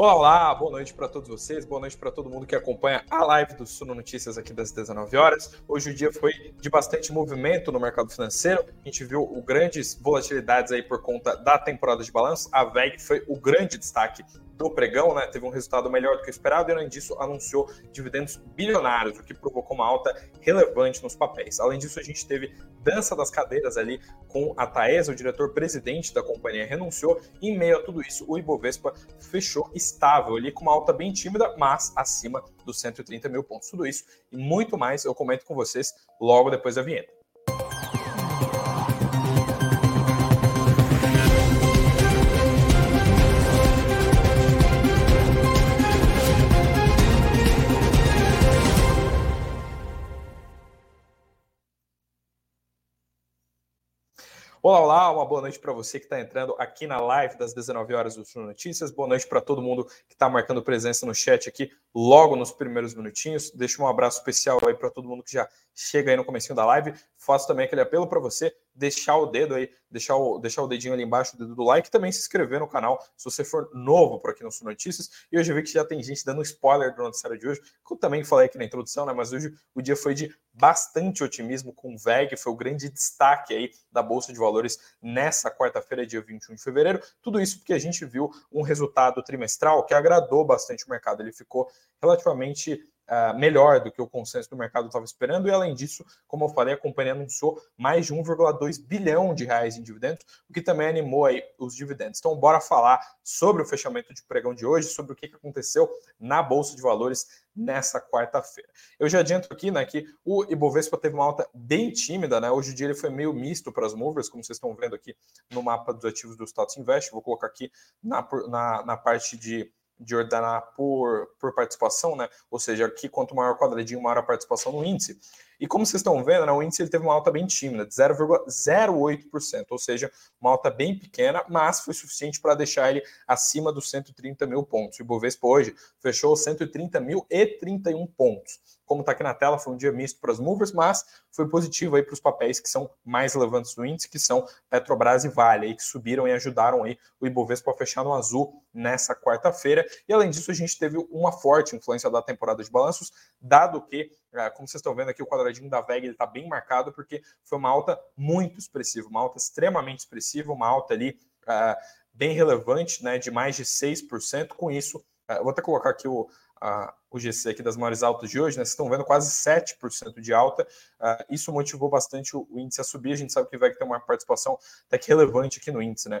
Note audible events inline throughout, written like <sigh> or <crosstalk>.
Olá, boa noite para todos vocês, boa noite para todo mundo que acompanha a live do Suno Notícias aqui das 19 horas. Hoje o dia foi de bastante movimento no mercado financeiro. A gente viu grandes volatilidades aí por conta da temporada de balanço. A VEG foi o grande destaque do pregão, né? Teve um resultado melhor do que o esperado e, além disso, anunciou dividendos bilionários, o que provocou uma alta relevante nos papéis. Além disso, a gente teve dança das cadeiras ali com a Taesa, o diretor-presidente da companhia, renunciou. E, em meio a tudo isso, o Ibovespa fechou estável ali, com uma alta bem tímida, mas acima dos 130 mil pontos. Tudo isso e muito mais eu comento com vocês logo depois da vinheta. Olá, olá, uma boa noite para você que está entrando aqui na live das 19 horas do Sul Notícias. Boa noite para todo mundo que está marcando presença no chat aqui logo nos primeiros minutinhos. Deixa um abraço especial aí para todo mundo que já chega aí no comecinho da live. Faço também aquele apelo para você deixar o dedo aí, deixar o, deixar o dedinho ali embaixo, o dedo do like, também se inscrever no canal se você for novo por aqui no Sul Notícias. E hoje eu vi que já tem gente dando spoiler do noticiário de hoje, que eu também falei aqui na introdução, né? Mas hoje o dia foi de bastante otimismo com o VEG, foi o grande destaque aí da Bolsa de Valores nessa quarta-feira, dia 21 de fevereiro. Tudo isso porque a gente viu um resultado trimestral que agradou bastante o mercado. Ele ficou relativamente uh, melhor do que o consenso do mercado estava esperando. E além disso, como eu falei, a companhia anunciou mais de 1,2 bilhão de reais em dividendos, o que também animou aí os dividendos. Então, bora falar sobre o fechamento de pregão de hoje, sobre o que aconteceu na Bolsa de Valores nessa quarta-feira. Eu já adianto aqui, né, que o Ibovespa teve uma alta bem tímida, né? Hoje o dia ele foi meio misto para as movers, como vocês estão vendo aqui no mapa dos ativos do Status Invest. Vou colocar aqui na, na, na parte de de ordenar por, por participação, né? Ou seja, aqui quanto maior o quadradinho, maior a participação no índice. E como vocês estão vendo, né, o índice ele teve uma alta bem tímida, de 0,08%, ou seja, uma alta bem pequena, mas foi suficiente para deixar ele acima dos 130 mil pontos. O Ibovespa hoje fechou 130 mil e 31 pontos. Como está aqui na tela, foi um dia misto para as movers, mas foi positivo aí para os papéis que são mais relevantes do índice, que são Petrobras e Vale, aí, que subiram e ajudaram aí o Ibovespa a fechar no azul nessa quarta-feira. E além disso, a gente teve uma forte influência da temporada de balanços, dado que como vocês estão vendo aqui, o quadradinho da VEG está bem marcado, porque foi uma alta muito expressiva, uma alta extremamente expressiva, uma alta ali uh, bem relevante, né, de mais de 6%. Com isso, uh, vou até colocar aqui o, uh, o GC aqui das maiores altas de hoje, né, vocês estão vendo quase 7% de alta. isso motivou bastante o, o, índice a subir. A gente sabe que vai ter uma participação até que relevante aqui no índice, né,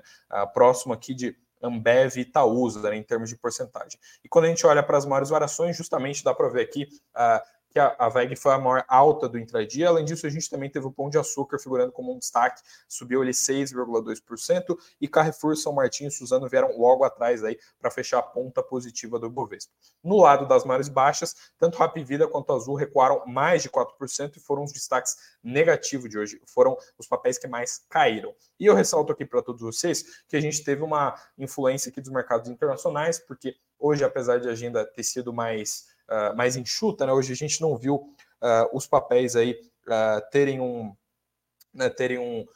próximo aqui de Ambev e Itaúsa, né, em termos de porcentagem. E quando a gente olha para as maiores variações, justamente dá para ver aqui uh, que a, a VEG foi a maior alta do intradia. Além disso, a gente também teve o Pão de Açúcar figurando como um destaque, subiu ali 6,2%, e Carrefour, São Martinho e Suzano vieram logo atrás aí para fechar a ponta positiva do Bovespa. No lado das maiores baixas, tanto Rap Vida quanto Azul recuaram mais de 4% e foram os destaques negativos de hoje, foram os papéis que mais caíram. E eu ressalto aqui para todos vocês que a gente teve uma influência aqui dos mercados internacionais, porque hoje, apesar de a agenda ter sido mais uh, mais enxuta, né? Hoje a gente não viu uh, os papéis aí uh, terem um. Né, terem um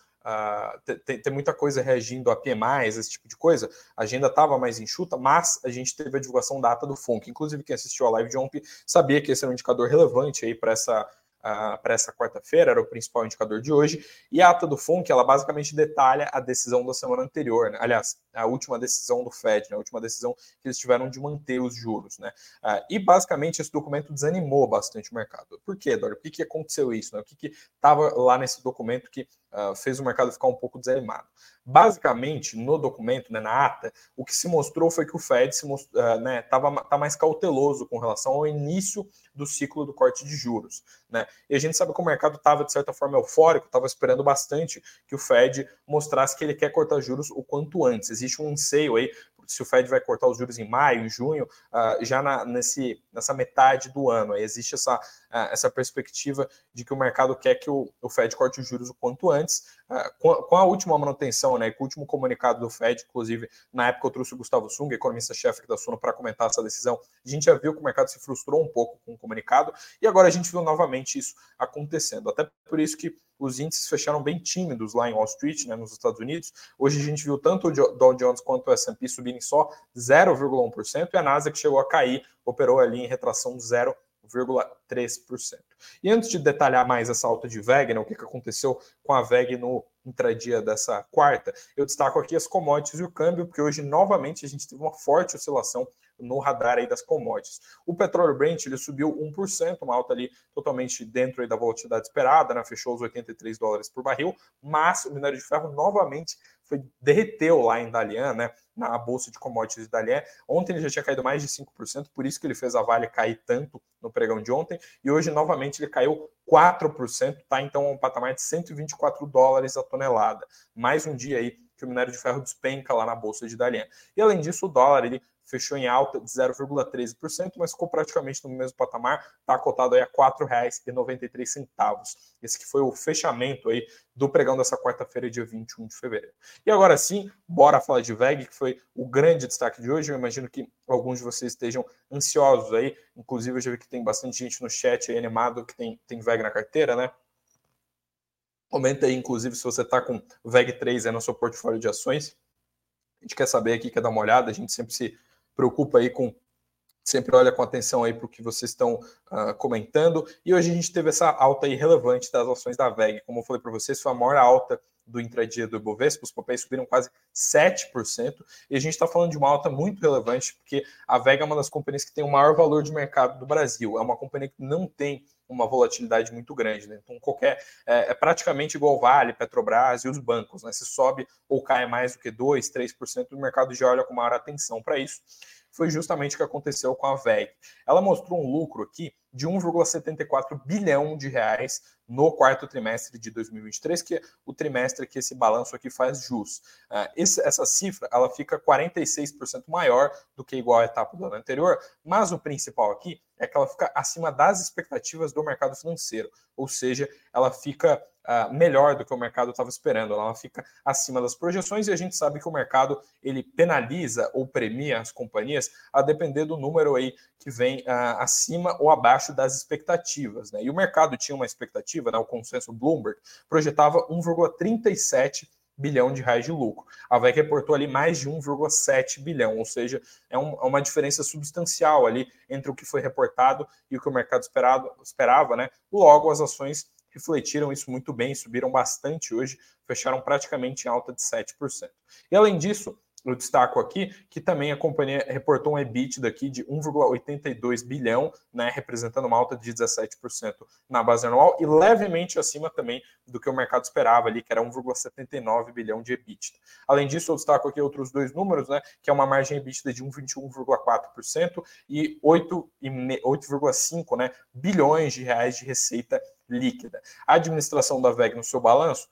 tem, tem, muita coisa reagindo a PMI, esse tipo de coisa. A agenda estava mais enxuta, mas a gente teve a divulgação da ata do FONC. Inclusive, quem assistiu a live de ontem sabia que esse era um indicador relevante aí para essa para essa quarta-feira, era o principal indicador de hoje. E a ata do FONC, ela basicamente detalha a decisão da semana anterior, né? aliás, a última decisão do FED, né? a última decisão que eles tiveram de manter os juros. Né? Uh, e basicamente esse documento desanimou bastante o mercado. Por quê, Dória? Por que, que aconteceu isso? Né? O que estava lá nesse documento que uh, fez o mercado ficar um pouco desanimado? Basicamente, no documento, né, na ata, o que se mostrou foi que o Fed se uh, né, tava, tá mais cauteloso com relação ao início do ciclo do corte de juros. Né? E a gente sabe que o mercado estava, de certa forma, eufórico, estava esperando bastante que o Fed mostrasse que ele quer cortar juros o quanto antes. Existe um anseio aí se o Fed vai cortar os juros em maio, junho, uh, já na, nesse, nessa metade do ano. Aí existe essa, uh, essa perspectiva de que o mercado quer que o, o Fed corte os juros o quanto antes. Uh, com, a, com, a última manutenção, né, com o último comunicado do Fed, inclusive, na época eu trouxe o Gustavo Sung, economista-chefe da Suno, para comentar essa decisão. A gente já viu que o mercado se frustrou um pouco com o comunicado, e agora a gente viu novamente isso acontecendo. Até por isso que os índices fecharam bem tímidos lá em Wall Street, né, nos Estados Unidos. Hoje a gente viu tanto o Dow Jones quanto o S&P subirem só 0,1% e a Nasdaq chegou a cair, operou ali em retração 0,1%. 0,3%. E antes de detalhar mais essa alta de VEG, né, o que, que aconteceu com a VEG no intradia dessa quarta, eu destaco aqui as commodities e o câmbio, porque hoje novamente a gente teve uma forte oscilação no radar aí das commodities. O petróleo Brent ele subiu 1%, uma alta ali totalmente dentro da volatilidade esperada, né? fechou os 83 dólares por barril, mas o minério de ferro novamente foi, derreteu lá em Dalian, né? na bolsa de commodities de Dalian. Ontem ele já tinha caído mais de 5%, por isso que ele fez a Vale cair tanto no pregão de ontem, e hoje novamente ele caiu 4%, tá? Então um patamar de 124 dólares a tonelada. Mais um dia aí que o minério de ferro despenca lá na bolsa de Dalian. E além disso, o dólar ele fechou em alta de 0,13%, mas ficou praticamente no mesmo patamar, está cotado aí a R$ 4,93. Esse que foi o fechamento aí do pregão dessa quarta-feira, dia 21 de fevereiro. E agora sim, bora falar de VEG, que foi o grande destaque de hoje. Eu imagino que alguns de vocês estejam ansiosos aí, inclusive eu já vi que tem bastante gente no chat aí animado que tem, tem VEG na carteira, né? Comenta aí, inclusive, se você está com VEG 3 aí no seu portfólio de ações. A gente quer saber aqui, quer dar uma olhada, a gente sempre se preocupa aí com sempre olha com atenção aí para o que vocês estão uh, comentando. E hoje a gente teve essa alta aí relevante das ações da VEG. Como eu falei para vocês, foi a maior alta do intradia do Ibovespa, os papéis subiram quase 7%, e a gente está falando de uma alta muito relevante, porque a VEG é uma das companhias que tem o maior valor de mercado do Brasil, é uma companhia que não tem uma volatilidade muito grande, né? Então, qualquer. É, é, praticamente igual Vale, Petrobras e os bancos, né? Se sobe ou cai mais do que 2%, 3%, o mercado já olha com maior atenção para isso foi justamente o que aconteceu com a VEG. Ela mostrou um lucro aqui de 1,74 bilhão de reais no quarto trimestre de 2023, que é o trimestre que esse balanço aqui faz jus. Esse, essa cifra ela fica 46% maior do que igual à etapa do ano anterior, mas o principal aqui é que ela fica acima das expectativas do mercado financeiro, ou seja, ela fica uh, melhor do que o mercado estava esperando, ela fica acima das projeções e a gente sabe que o mercado ele penaliza ou premia as companhias a depender do número aí que vem uh, acima ou abaixo das expectativas. Né? E o mercado tinha uma expectativa, né, o consenso Bloomberg projetava 1,37 bilhão de reais de lucro. A VEC reportou ali mais de 1,7 bilhão, ou seja, é, um, é, uma diferença substancial ali entre o que foi reportado e o que o mercado esperado, esperava, né? Logo, as ações refletiram isso muito bem, subiram bastante hoje, fecharam praticamente em alta de 7%. E além disso, eu destaco aqui que também a companhia reportou um EBITDA aqui de 1,82 bilhão, né, representando uma alta de 17% na base anual e levemente acima também do que o mercado esperava ali, que era 1,79 bilhão de EBITDA. Além disso, eu destaco aqui outros dois números, né, que é uma margem EBITDA de 1,21,4% e 8,5 né, bilhões de reais de receita líquida. A administração da VEG no seu balanço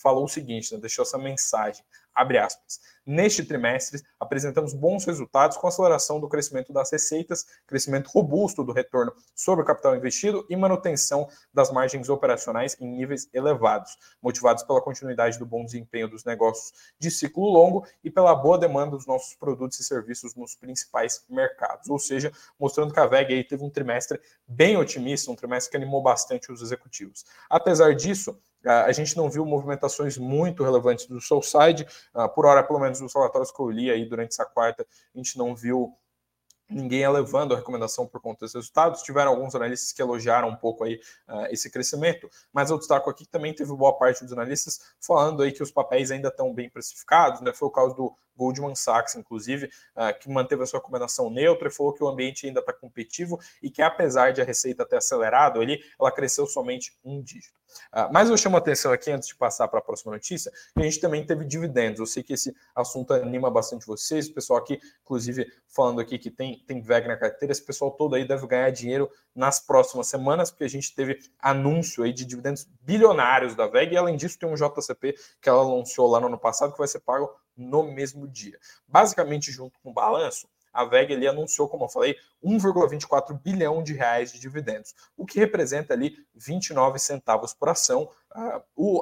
falou o seguinte, né, deixou essa mensagem, abre aspas. Neste trimestre, apresentamos bons resultados com aceleração do crescimento das receitas, crescimento robusto do retorno sobre o capital investido e manutenção das margens operacionais em níveis elevados, motivados pela continuidade do bom desempenho dos negócios de ciclo longo e pela boa demanda dos nossos produtos e serviços nos principais mercados. Ou seja, mostrando que a VEG aí teve um trimestre bem otimista, um trimestre que animou bastante os executivos. Apesar disso, a gente não viu movimentações muito relevantes do Soulside. Ah, por hora, pelo menos nos relatórios que eu li aí durante essa quarta, a gente não viu ninguém elevando a recomendação por conta dos resultados. Tiveram alguns analistas que elogiaram um pouco aí uh, esse crescimento, mas eu destaco aqui que também teve boa parte dos analistas falando aí que os papéis ainda estão bem precificados, né? Foi o caso do Goldman Sachs, inclusive, uh, que manteve a sua recomendação neutra e falou que o ambiente ainda está competitivo e que apesar de a receita ter acelerado ali, ela cresceu somente um dígito. Uh, mas eu chamo a atenção aqui, antes de passar para a próxima notícia, que a gente também teve dividendos. Eu sei que esse assunto anima bastante vocês, o pessoal aqui, inclusive, falando aqui que tem, tem VEG na carteira, esse pessoal todo aí deve ganhar dinheiro nas próximas semanas, porque a gente teve anúncio aí de dividendos bilionários da VEG, e além disso tem um JCP que ela lançou lá no ano passado, que vai ser pago no mesmo dia. Basicamente, junto com o balanço, a VEG ali anunciou, como eu falei, 1,24 bilhão de reais de dividendos, o que representa ali 29 centavos por ação.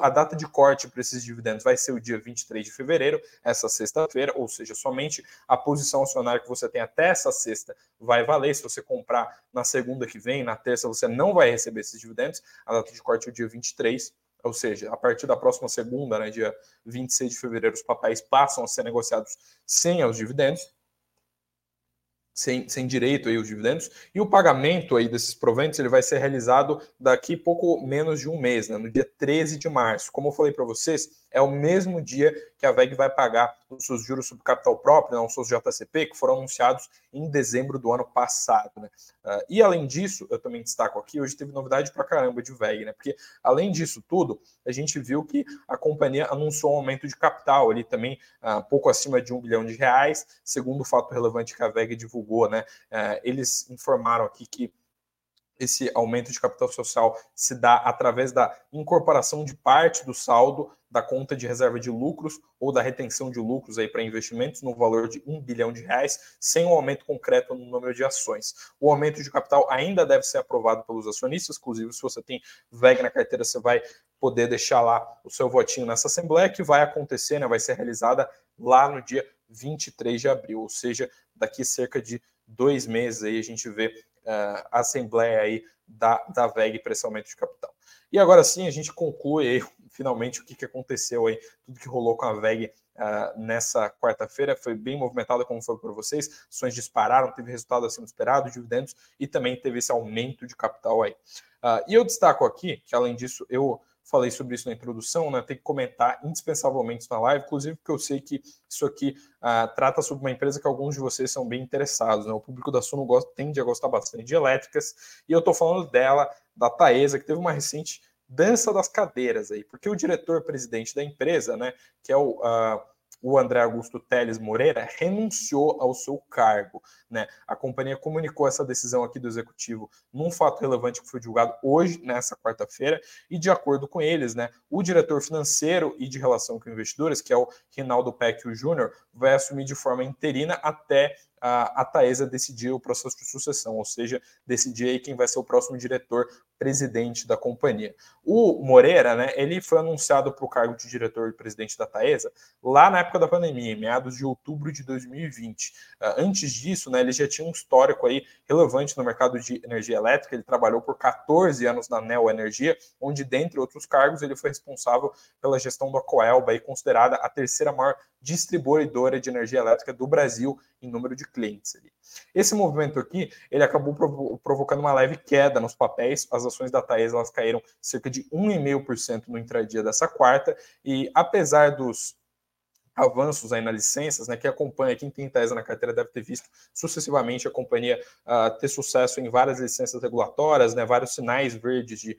A data de corte para esses dividendos vai ser o dia 23 de fevereiro, essa sexta-feira, ou seja, somente a posição acionária que você tem até essa sexta vai valer. Se você comprar na segunda que vem, na terça, você não vai receber esses dividendos. A data de corte é o dia 23 ou seja, a partir da próxima segunda, né, dia 26 de fevereiro, os papéis passam a ser negociados sem os dividendos sem, sem direito aí os dividendos, e o pagamento aí desses proventos ele vai ser realizado daqui pouco menos de um mês, né, no dia 13 de março. Como eu falei para vocês, é o mesmo dia que a VEG vai pagar os seus juros sobre capital próprio, né, os seus JCP, que foram anunciados em dezembro do ano passado. Né? Uh, e além disso, eu também destaco aqui, hoje teve novidade para caramba de VEG, né? porque além disso tudo, a gente viu que a companhia anunciou um aumento de capital ali também, uh, pouco acima de um bilhão de reais, segundo o fato relevante que a VEG divulgou. Né? Uh, eles informaram aqui que esse aumento de capital social se dá através da incorporação de parte do saldo da conta de reserva de lucros ou da retenção de lucros aí para investimentos no valor de um bilhão de reais, sem um aumento concreto no número de ações. O aumento de capital ainda deve ser aprovado pelos acionistas, inclusive se você tem VEG na carteira, você vai poder deixar lá o seu votinho nessa assembleia que vai acontecer, né, vai ser realizada lá no dia 23 de abril, ou seja, daqui cerca de dois meses aí a gente vê uh, assembleia aí da, da VEG para esse aumento de capital. E agora sim, a gente conclui aí, <laughs> finalmente o que, que aconteceu aí, tudo que rolou com a VEG Uh, nessa quarta-feira. Foi bem movimentada, como foi para vocês. Ações dispararam, teve resultado acima do esperado, dividendos e também teve esse aumento de capital aí. Uh, e eu destaco aqui que, além disso, eu falei sobre isso na introdução, né? Tem que comentar indispensavelmente na live, inclusive porque eu sei que isso aqui uh, trata sobre uma empresa que alguns de vocês são bem interessados, né? O público da Suno gosta, tende a gostar bastante de elétricas, e eu estou falando dela, da Taesa, que teve uma recente dança das cadeiras aí, porque o diretor-presidente da empresa, né, que é o. Uh, o André Augusto Teles Moreira renunciou ao seu cargo. Né? A companhia comunicou essa decisão aqui do executivo num fato relevante que foi divulgado hoje, nessa quarta-feira, e de acordo com eles, né, o diretor financeiro e de relação com investidores, que é o Rinaldo Pecchio Júnior, vai assumir de forma interina até a, a Taesa decidir o processo de sucessão, ou seja, decidir quem vai ser o próximo diretor presidente da companhia. O Moreira, né, ele foi anunciado para o cargo de diretor e presidente da Taesa lá na época da pandemia, em meados de outubro de 2020. Uh, ah, antes disso, né, ele já tinha um histórico aí relevante no mercado de energia elétrica, ele trabalhou por 14 anos na Neo Energia, onde, dentre outros cargos, ele foi responsável pela gestão da Coelba, aí, considerada a terceira maior distribuidora de energia elétrica do Brasil em número de clientes. Ali. Esse movimento aqui, ele acabou provo provocando uma leve queda nos papéis. As ações da Taesa elas caíram cerca de 1,5% no intradia dessa quarta. E apesar dos avanços aí nas licenças, né, que acompanha, quem tem Taesa na carteira deve ter visto sucessivamente a companhia uh, ter sucesso em várias licenças regulatórias, né, vários sinais verdes de,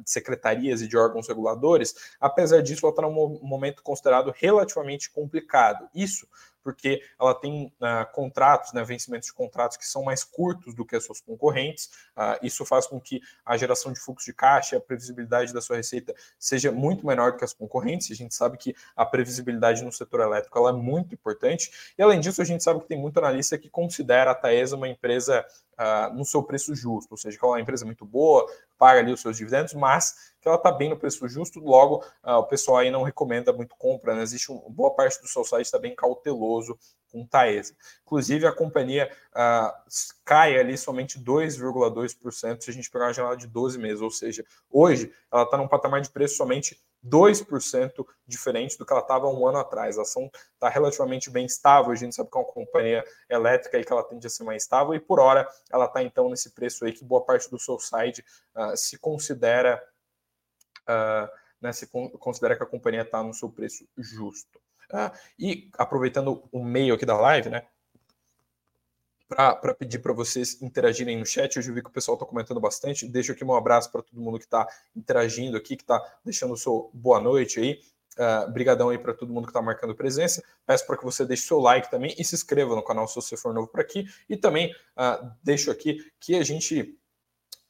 de secretarias e de órgãos reguladores. Apesar disso, ela está num momento considerado relativamente complicado. Isso porque ela tem uh, contratos, né, vencimentos de contratos que são mais curtos do que as suas concorrentes. Uh, isso faz com que a geração de fluxo de caixa, a previsibilidade da sua receita seja muito menor do que as concorrentes. A gente sabe que a previsibilidade no setor elétrico é muito importante. E além disso, a gente sabe que tem muito analista que considera a Taesa uma empresa uh, no seu preço justo, ou seja, que é uma empresa muito boa, paga ali os seus dividendos, mas que ela está bem no preço justo, logo uh, o pessoal aí não recomenda muito compra, né? existe uma boa parte do seu site está bem cauteloso com Taesa. Inclusive a companhia uh, cai ali somente 2,2% se a gente pegar uma janela de 12 meses, ou seja, hoje ela está num patamar de preço somente 2% diferente do que ela estava um ano atrás. A ação está relativamente bem estável, a gente sabe que é uma companhia elétrica e que ela tende a ser mais estável, e por hora ela está então nesse preço aí que boa parte do seu site uh, se considera uh, né, se considera que a companhia está no seu preço justo. Uh, e aproveitando o meio aqui da live, né? Para pedir para vocês interagirem no chat. Hoje eu vi que o pessoal está comentando bastante. Deixo aqui um abraço para todo mundo que está interagindo aqui, que está deixando o seu boa noite aí. Uh, brigadão aí para todo mundo que está marcando presença. Peço para que você deixe seu like também e se inscreva no canal se você for novo por aqui. E também uh, deixo aqui que a gente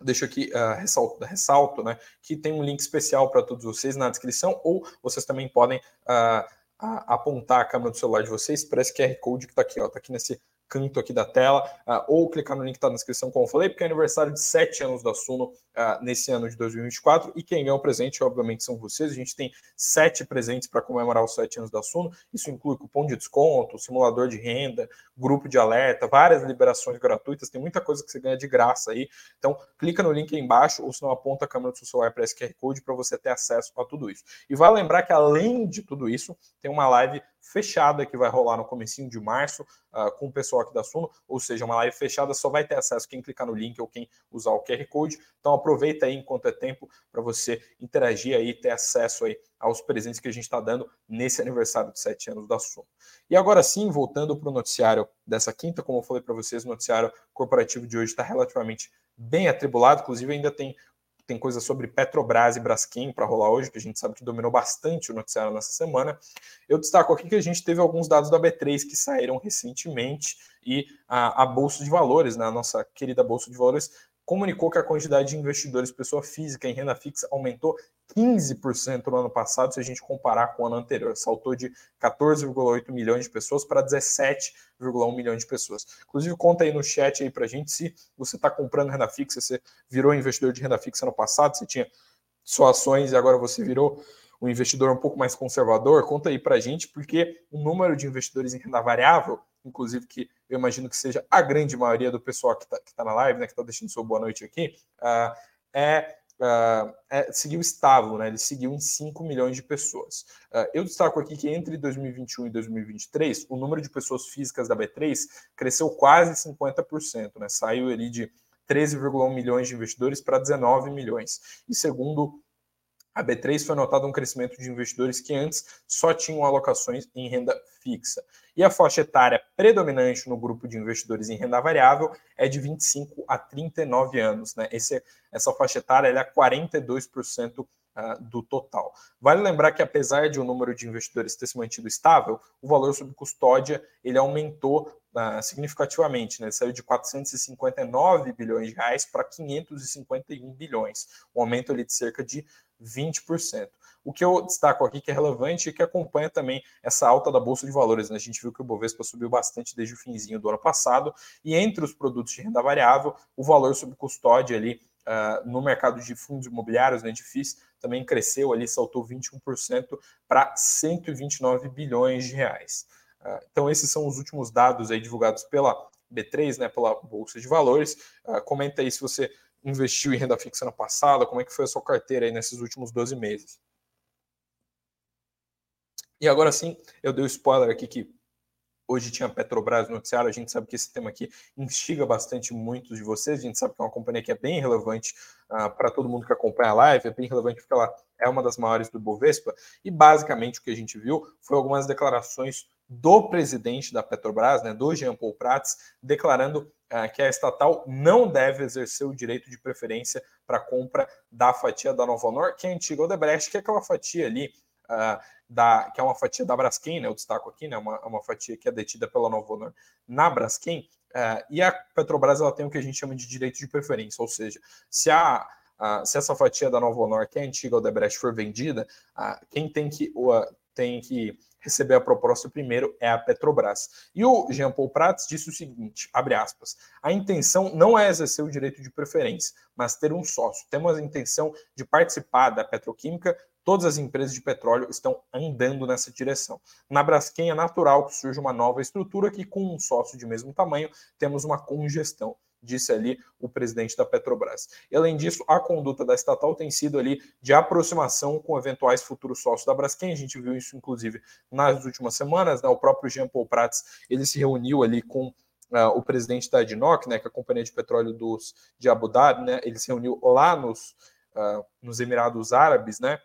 deixo aqui uh, ressalto, ressalto, né, que tem um link especial para todos vocês na descrição, ou vocês também podem uh, apontar a câmera do celular de vocês para esse QR Code que está aqui, está aqui nesse canto aqui da tela, uh, ou clicar no link que está na descrição, como eu falei, porque é aniversário de 7 anos da Suno uh, nesse ano de 2024, e quem ganha o presente, obviamente, são vocês. A gente tem sete presentes para comemorar os 7 anos da Suno, isso inclui cupom de desconto, simulador de renda, grupo de alerta, várias liberações gratuitas, tem muita coisa que você ganha de graça aí. Então, clica no link aí embaixo, ou se não aponta a câmera do seu celular para esse QR Code para você ter acesso a tudo isso. E vai lembrar que, além de tudo isso, tem uma live fechada que vai rolar no comecinho de março uh, com o pessoal aqui da Suno, ou seja, uma live fechada só vai ter acesso quem clicar no link ou quem usar o QR Code. Então aproveita aí enquanto é tempo para você interagir aí, ter acesso aí aos presentes que a gente está dando nesse aniversário de sete anos da Suno. E agora sim, voltando para o noticiário dessa quinta, como eu falei para vocês, o noticiário corporativo de hoje está relativamente bem atribulado, inclusive ainda tem tem coisa sobre Petrobras e Braskem para rolar hoje, que a gente sabe que dominou bastante o noticiário nessa semana. Eu destaco aqui que a gente teve alguns dados da B3 que saíram recentemente e a, a Bolsa de Valores, né, a nossa querida Bolsa de Valores, comunicou que a quantidade de investidores pessoa física em renda fixa aumentou 15% no ano passado, se a gente comparar com o ano anterior. Saltou de 14,8 milhões de pessoas para 17,1 milhões de pessoas. Inclusive, conta aí no chat aí para a gente se você está comprando renda fixa, você virou investidor de renda fixa no passado, você tinha só ações e agora você virou um investidor um pouco mais conservador. Conta aí para a gente, porque o número de investidores em renda variável inclusive que eu imagino que seja a grande maioria do pessoal que está tá na live, né, que está deixando sua boa noite aqui, uh, é, uh, é, seguiu estável, né, ele seguiu em 5 milhões de pessoas. Uh, eu destaco aqui que entre 2021 e 2023, o número de pessoas físicas da B3 cresceu quase 50%, né, saiu ali de 13,1 milhões de investidores para 19 milhões. E segundo a B3 foi notado um crescimento de investidores que antes só tinham alocações em renda fixa. E a faixa etária predominante no grupo de investidores em renda variável é de 25 a 39 anos. Né? Esse, essa faixa etária é 42% uh, do total. Vale lembrar que apesar de o número de investidores ter se mantido estável, o valor sob custódia ele aumentou uh, significativamente, né? Ele saiu de 459 bilhões de reais para 551 bilhões, um aumento ali de cerca de 20%. O que eu destaco aqui que é relevante e que acompanha também essa alta da Bolsa de Valores. Né? A gente viu que o Bovespa subiu bastante desde o finzinho do ano passado, e entre os produtos de renda variável, o valor sob custódia ali uh, no mercado de fundos imobiliários, né, de FIIs, também cresceu ali, saltou 21% para 129 bilhões de reais. Uh, então, esses são os últimos dados aí divulgados pela B3, né, pela Bolsa de Valores. Uh, comenta aí se você investiu em renda fixa no passado? Como é que foi a sua carteira aí nesses últimos 12 meses? E agora sim, eu dei o um spoiler aqui que hoje tinha Petrobras no noticiário, a gente sabe que esse tema aqui instiga bastante muitos de vocês, a gente sabe que é uma companhia que é bem relevante uh, para todo mundo que acompanha a live, é bem relevante porque ela é uma das maiores do Bovespa, e basicamente o que a gente viu foi algumas declarações do presidente da Petrobras, né, do Jean Paul Prats, declarando que a estatal não deve exercer o direito de preferência para compra da fatia da Nova Honor, que é a antiga Odebrecht, que é aquela fatia ali, uh, da, que é uma fatia da Braskem, né, eu destaco aqui, né, uma, uma fatia que é detida pela Nova Honor na Braskem, uh, e a Petrobras ela tem o que a gente chama de direito de preferência, ou seja, se a Uh, se essa fatia da Nova Honor, que é a antiga Odebrecht, for vendida, uh, quem tem que, tem que receber a proposta primeiro é a Petrobras. E o Jean Paul Prats disse o seguinte, abre aspas, a intenção não é exercer o direito de preferência, mas ter um sócio. Temos a intenção de participar da petroquímica, todas as empresas de petróleo estão andando nessa direção. Na Braskem é natural que surja uma nova estrutura que com um sócio de mesmo tamanho temos uma congestão disse ali o presidente da Petrobras. E, além disso, a conduta da estatal tem sido ali de aproximação com eventuais futuros sócios da Braskem. A gente viu isso, inclusive, nas últimas semanas. Né? O próprio Jean Paul Prats ele se reuniu ali com uh, o presidente da ADNOC, né, que é a companhia de petróleo dos, de Abu Dhabi. Né? Ele se reuniu lá nos, uh, nos Emirados Árabes, né?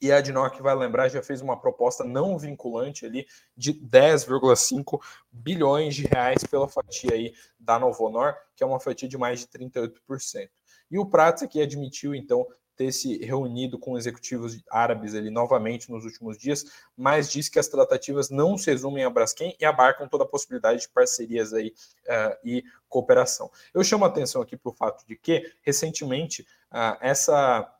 E a Adnoc vai lembrar, já fez uma proposta não vinculante ali de 10,5 bilhões de reais pela fatia aí da Novonor, que é uma fatia de mais de 38%. E o Prats aqui admitiu, então, ter se reunido com executivos árabes ali novamente nos últimos dias, mas diz que as tratativas não se resumem a Braskem e abarcam toda a possibilidade de parcerias aí uh, e cooperação. Eu chamo a atenção aqui para o fato de que, recentemente, uh, essa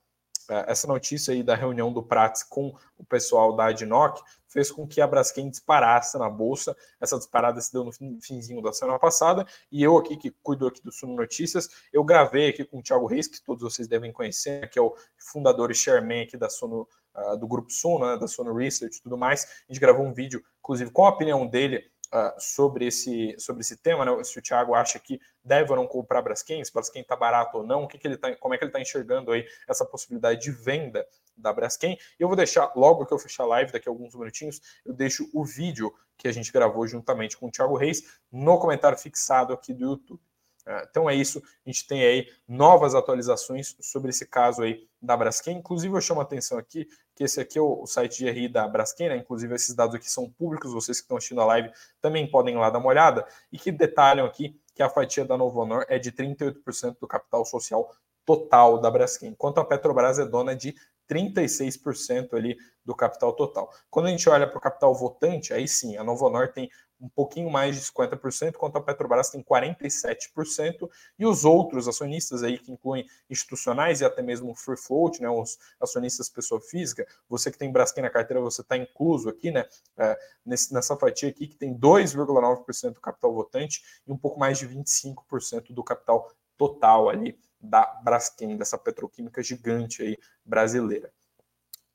essa notícia aí da reunião do Prats com o pessoal da Adnoc fez com que a Braskem disparasse na bolsa. Essa disparada se deu no finzinho da semana passada e eu aqui que cuido aqui do Suno Notícias, eu gravei aqui com o Thiago Reis, que todos vocês devem conhecer, que é o fundador e chairman aqui da Suno, uh, do grupo Suno, né, da Suno Research e tudo mais. A gente gravou um vídeo, inclusive, com a opinião dele Uh, sobre, esse, sobre esse tema, né? se o Thiago acha que deve ou não comprar Braskem, se Braskem está barato ou não, o que, que ele tá, como é que ele está enxergando aí essa possibilidade de venda da Braskem. E eu vou deixar, logo que eu fechar a live, daqui a alguns minutinhos, eu deixo o vídeo que a gente gravou juntamente com o Thiago Reis no comentário fixado aqui do YouTube. É, então é isso, a gente tem aí novas atualizações sobre esse caso aí da Braskem. Inclusive, eu chamo a atenção aqui que esse aqui é o site de RI da Braskem, né? Inclusive, esses dados aqui são públicos, vocês que estão assistindo a live também podem ir lá dar uma olhada, e que detalham aqui que a fatia da Novo Honor é de 38% do capital social total da Braskem, enquanto a Petrobras é dona de 36% ali do capital total. Quando a gente olha para o capital votante, aí sim, a Novo Honor tem um pouquinho mais de 50%, enquanto a Petrobras tem 47%, e os outros acionistas aí, que incluem institucionais e até mesmo free float, né, os acionistas pessoa física, você que tem Braskem na carteira, você está incluso aqui, né, é, nessa fatia aqui, que tem 2,9% do capital votante e um pouco mais de 25% do capital total ali da Braskem, dessa petroquímica gigante aí brasileira.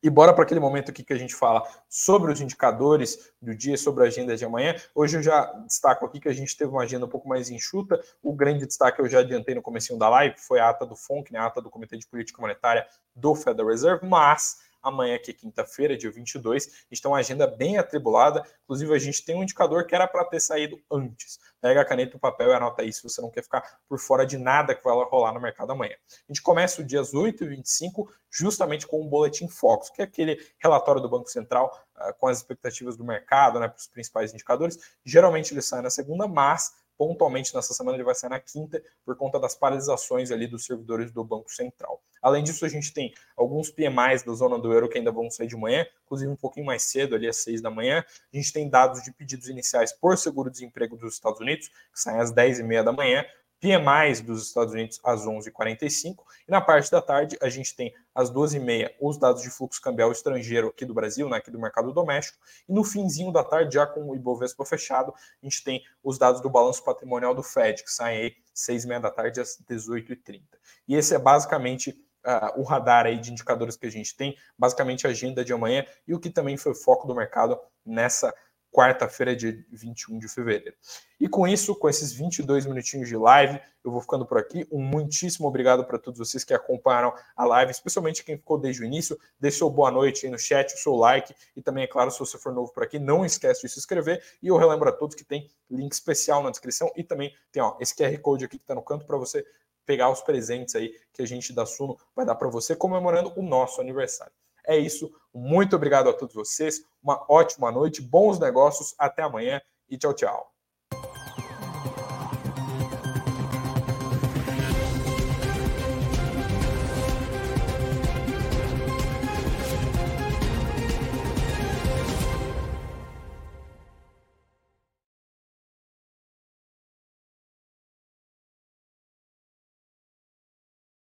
E bora para aquele momento aqui que a gente fala sobre os indicadores do dia, sobre a agenda de amanhã. Hoje eu já destaco aqui que a gente teve uma agenda um pouco mais enxuta. O grande destaque eu já adiantei no começo da live, foi a ata do FONC, né, a ata do Comitê de Política Monetária do Federal Reserve, mas amanhã, que é quinta-feira, dia 22. A gente tem uma agenda bem atribulada. Inclusive, a gente tem um indicador que era para ter saído antes. Pega a caneta e o papel e anota aí se você não quer ficar por fora de nada que vai rolar no mercado amanhã. A gente começa o dia 8 e 25 justamente com o Boletim Focus, que é aquele relatório do Banco Central uh, com as expectativas do mercado, né, para os principais indicadores. Geralmente ele sai na segunda, mas pontualmente nessa semana ele vai sair na quinta por conta das paralisações ali dos servidores do Banco Central. Além disso, a gente tem alguns PMIs da zona do euro que ainda vão sair de manhã, inclusive um pouquinho mais cedo, ali às seis da manhã. A gente tem dados de pedidos iniciais por seguro-desemprego dos Estados Unidos, que saem às dez e meia da manhã. PMIs dos Estados Unidos às 11h45. E na parte da tarde, a gente tem às 12h30 os dados de fluxo cambial estrangeiro aqui do Brasil, né, aqui do mercado doméstico. E no finzinho da tarde, já com o Ibovespa fechado, a gente tem os dados do balanço patrimonial do Fed, que saem aí às 6h30 da tarde às 18h30. E esse é basicamente uh, o radar aí de indicadores que a gente tem, basicamente a agenda de amanhã e o que também foi foco do mercado nessa quarta-feira, dia 21 de fevereiro. E com isso, com esses 22 minutinhos de live, eu vou ficando por aqui. Um muitíssimo obrigado para todos vocês que acompanharam a live, especialmente quem ficou desde o início. Deixe seu boa noite aí no chat, o seu like e também, é claro, se você for novo por aqui, não esquece de se inscrever. E eu relembro a todos que tem link especial na descrição e também tem ó, esse QR Code aqui que está no canto para você pegar os presentes aí que a gente da Suno vai dar para você comemorando o nosso aniversário. É isso. Muito obrigado a todos vocês. Uma ótima noite, bons negócios. Até amanhã e tchau, tchau.